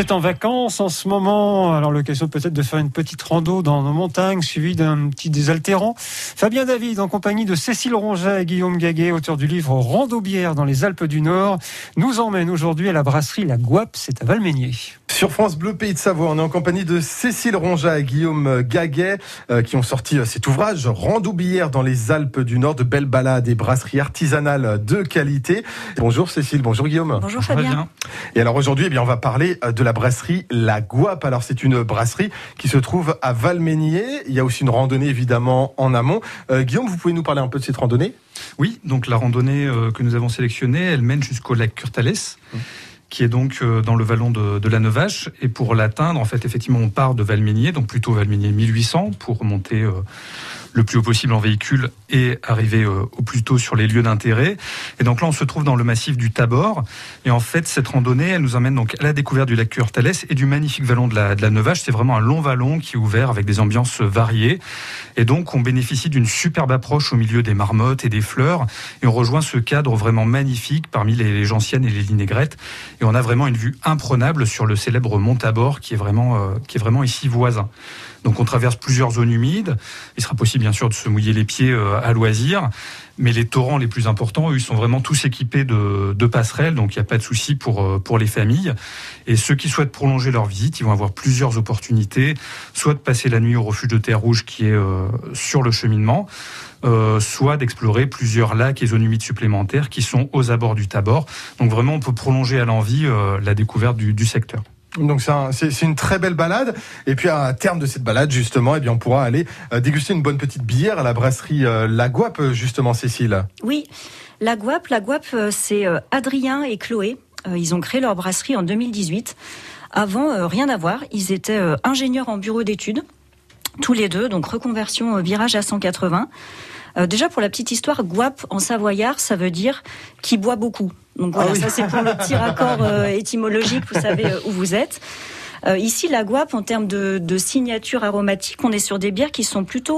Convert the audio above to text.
êtes en vacances en ce moment, alors l'occasion peut-être de faire une petite rando dans nos montagnes, suivie d'un petit désaltérant. Fabien David, en compagnie de Cécile Ronget et Guillaume Gaguet, auteur du livre Rando-bière dans les Alpes du Nord, nous emmène aujourd'hui à la brasserie La Guape, c'est à Valménier. Sur France Bleu Pays de Savoie, on est en compagnie de Cécile Ronja et Guillaume Gaguet euh, qui ont sorti euh, cet ouvrage Randoubière dans les Alpes du Nord, de belles balades et brasseries artisanales de qualité. Bonjour Cécile, bonjour Guillaume. Bonjour Fabien. Et alors aujourd'hui, eh bien, on va parler euh, de la brasserie La Guape. Alors c'est une brasserie qui se trouve à Valménier. Il y a aussi une randonnée évidemment en amont. Guillaume, vous pouvez nous parler un peu de cette randonnée? Oui, donc la randonnée que nous avons sélectionnée, elle mène jusqu'au lac Curtales. Mmh qui est donc euh, dans le vallon de, de la Nevache. Et pour l'atteindre, en fait, effectivement, on part de Valménier, donc plutôt Valménier 1800, pour monter euh, le plus haut possible en véhicule et arriver euh, au plus tôt sur les lieux d'intérêt. Et donc là, on se trouve dans le massif du Tabor. Et en fait, cette randonnée, elle nous emmène donc à la découverte du lac Curtales et du magnifique vallon de la, de la Nevache. C'est vraiment un long vallon qui est ouvert avec des ambiances variées. Et donc, on bénéficie d'une superbe approche au milieu des marmottes et des fleurs. Et on rejoint ce cadre vraiment magnifique parmi les gentiennes et les linégrètes. Et on a vraiment une vue imprenable sur le célèbre mont Tabor qui est vraiment, euh, qui est vraiment ici voisin. Donc on traverse plusieurs zones humides. Il sera possible bien sûr de se mouiller les pieds euh, à loisir, mais les torrents les plus importants, eux, ils sont vraiment tous équipés de, passerelles, donc il n'y a pas de souci pour euh, pour les familles. Et ceux qui souhaitent prolonger leur visite, ils vont avoir plusieurs opportunités, soit de passer la nuit au refuge de Terre Rouge qui est euh, sur le cheminement. soit d'explorer plusieurs lacs et zones humides supplémentaires qui sont aux abords du Tabor. Donc vraiment, on peut prolonger à l'envie la découverte du secteur. Donc c'est une très belle balade. Et puis à terme de cette balade, justement, eh bien, on pourra aller euh, déguster une bonne petite bière à la brasserie euh, La Guape, justement, Cécile. Oui, La Guape, La Guape, euh, c'est Adrien et Chloé. Ils ont créé leur brasserie en 2018. Avant, rien à voir. Ils étaient ingénieurs en bureau d'études, tous les deux, donc reconversion virage à 180. Déjà pour la petite histoire, guap en savoyard, ça veut dire qui boit beaucoup. Donc voilà, ah ça c'est pour le petit raccord euh, étymologique, vous savez euh, où vous êtes. Euh, ici, la guape, en termes de, de signature aromatique, on est sur des bières qui sont plutôt